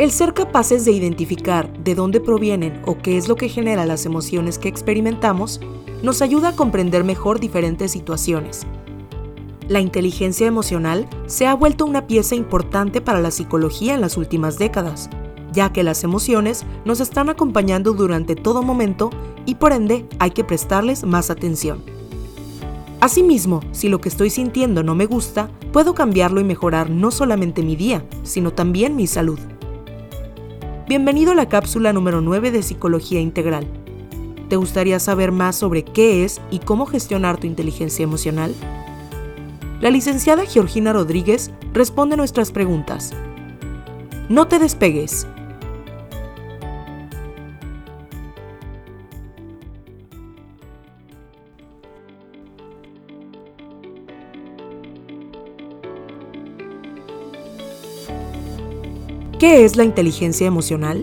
El ser capaces de identificar de dónde provienen o qué es lo que genera las emociones que experimentamos nos ayuda a comprender mejor diferentes situaciones. La inteligencia emocional se ha vuelto una pieza importante para la psicología en las últimas décadas, ya que las emociones nos están acompañando durante todo momento y por ende hay que prestarles más atención. Asimismo, si lo que estoy sintiendo no me gusta, puedo cambiarlo y mejorar no solamente mi día, sino también mi salud. Bienvenido a la cápsula número 9 de Psicología Integral. ¿Te gustaría saber más sobre qué es y cómo gestionar tu inteligencia emocional? La licenciada Georgina Rodríguez responde nuestras preguntas. No te despegues. ¿Qué es la inteligencia emocional?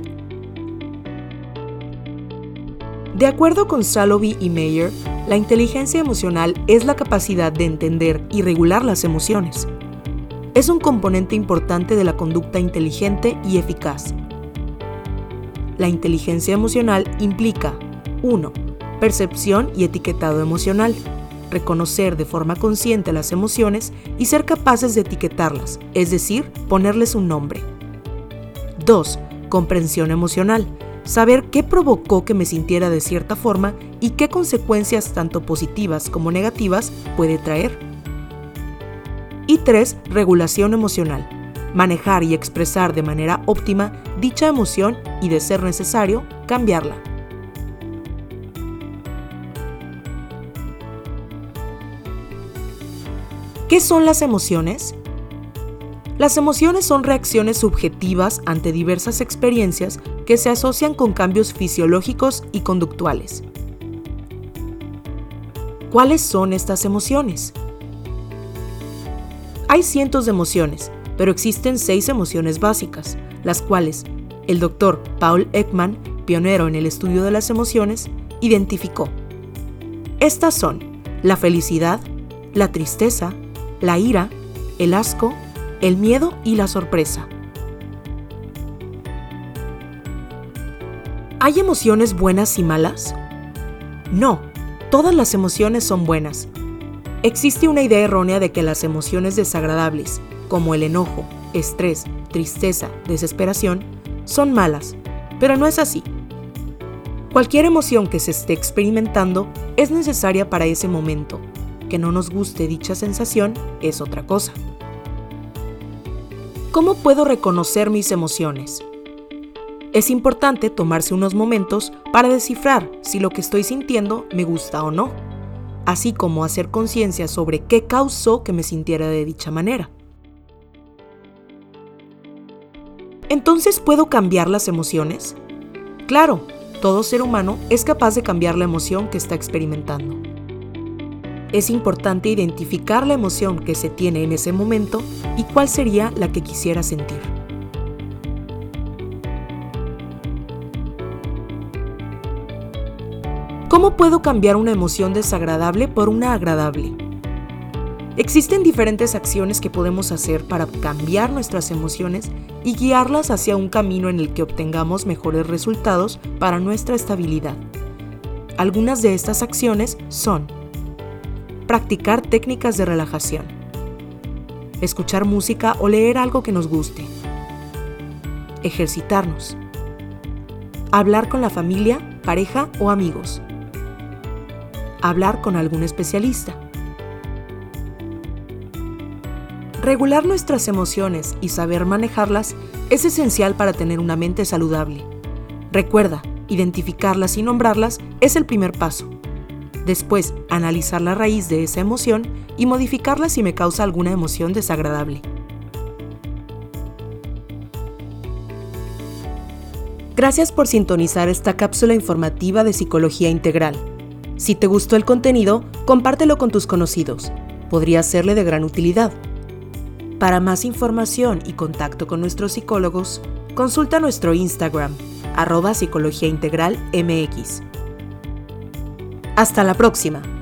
De acuerdo con Salovey y Mayer, la inteligencia emocional es la capacidad de entender y regular las emociones. Es un componente importante de la conducta inteligente y eficaz. La inteligencia emocional implica 1. Percepción y etiquetado emocional. Reconocer de forma consciente las emociones y ser capaces de etiquetarlas, es decir, ponerles un nombre. 2. Comprensión emocional. Saber qué provocó que me sintiera de cierta forma y qué consecuencias tanto positivas como negativas puede traer. Y 3. Regulación emocional. Manejar y expresar de manera óptima dicha emoción y, de ser necesario, cambiarla. ¿Qué son las emociones? Las emociones son reacciones subjetivas ante diversas experiencias que se asocian con cambios fisiológicos y conductuales. ¿Cuáles son estas emociones? Hay cientos de emociones, pero existen seis emociones básicas, las cuales el doctor Paul Ekman, pionero en el estudio de las emociones, identificó. Estas son la felicidad, la tristeza, la ira, el asco, el miedo y la sorpresa. ¿Hay emociones buenas y malas? No, todas las emociones son buenas. Existe una idea errónea de que las emociones desagradables, como el enojo, estrés, tristeza, desesperación, son malas, pero no es así. Cualquier emoción que se esté experimentando es necesaria para ese momento. Que no nos guste dicha sensación es otra cosa. ¿Cómo puedo reconocer mis emociones? Es importante tomarse unos momentos para descifrar si lo que estoy sintiendo me gusta o no, así como hacer conciencia sobre qué causó que me sintiera de dicha manera. Entonces, ¿puedo cambiar las emociones? Claro, todo ser humano es capaz de cambiar la emoción que está experimentando. Es importante identificar la emoción que se tiene en ese momento y cuál sería la que quisiera sentir. ¿Cómo puedo cambiar una emoción desagradable por una agradable? Existen diferentes acciones que podemos hacer para cambiar nuestras emociones y guiarlas hacia un camino en el que obtengamos mejores resultados para nuestra estabilidad. Algunas de estas acciones son practicar técnicas de relajación, escuchar música o leer algo que nos guste, ejercitarnos, hablar con la familia, pareja o amigos, hablar con algún especialista. Regular nuestras emociones y saber manejarlas es esencial para tener una mente saludable. Recuerda, identificarlas y nombrarlas es el primer paso. Después, analizar la raíz de esa emoción y modificarla si me causa alguna emoción desagradable. Gracias por sintonizar esta cápsula informativa de Psicología Integral. Si te gustó el contenido, compártelo con tus conocidos. Podría serle de gran utilidad. Para más información y contacto con nuestros psicólogos, consulta nuestro Instagram, arroba MX. Hasta la próxima.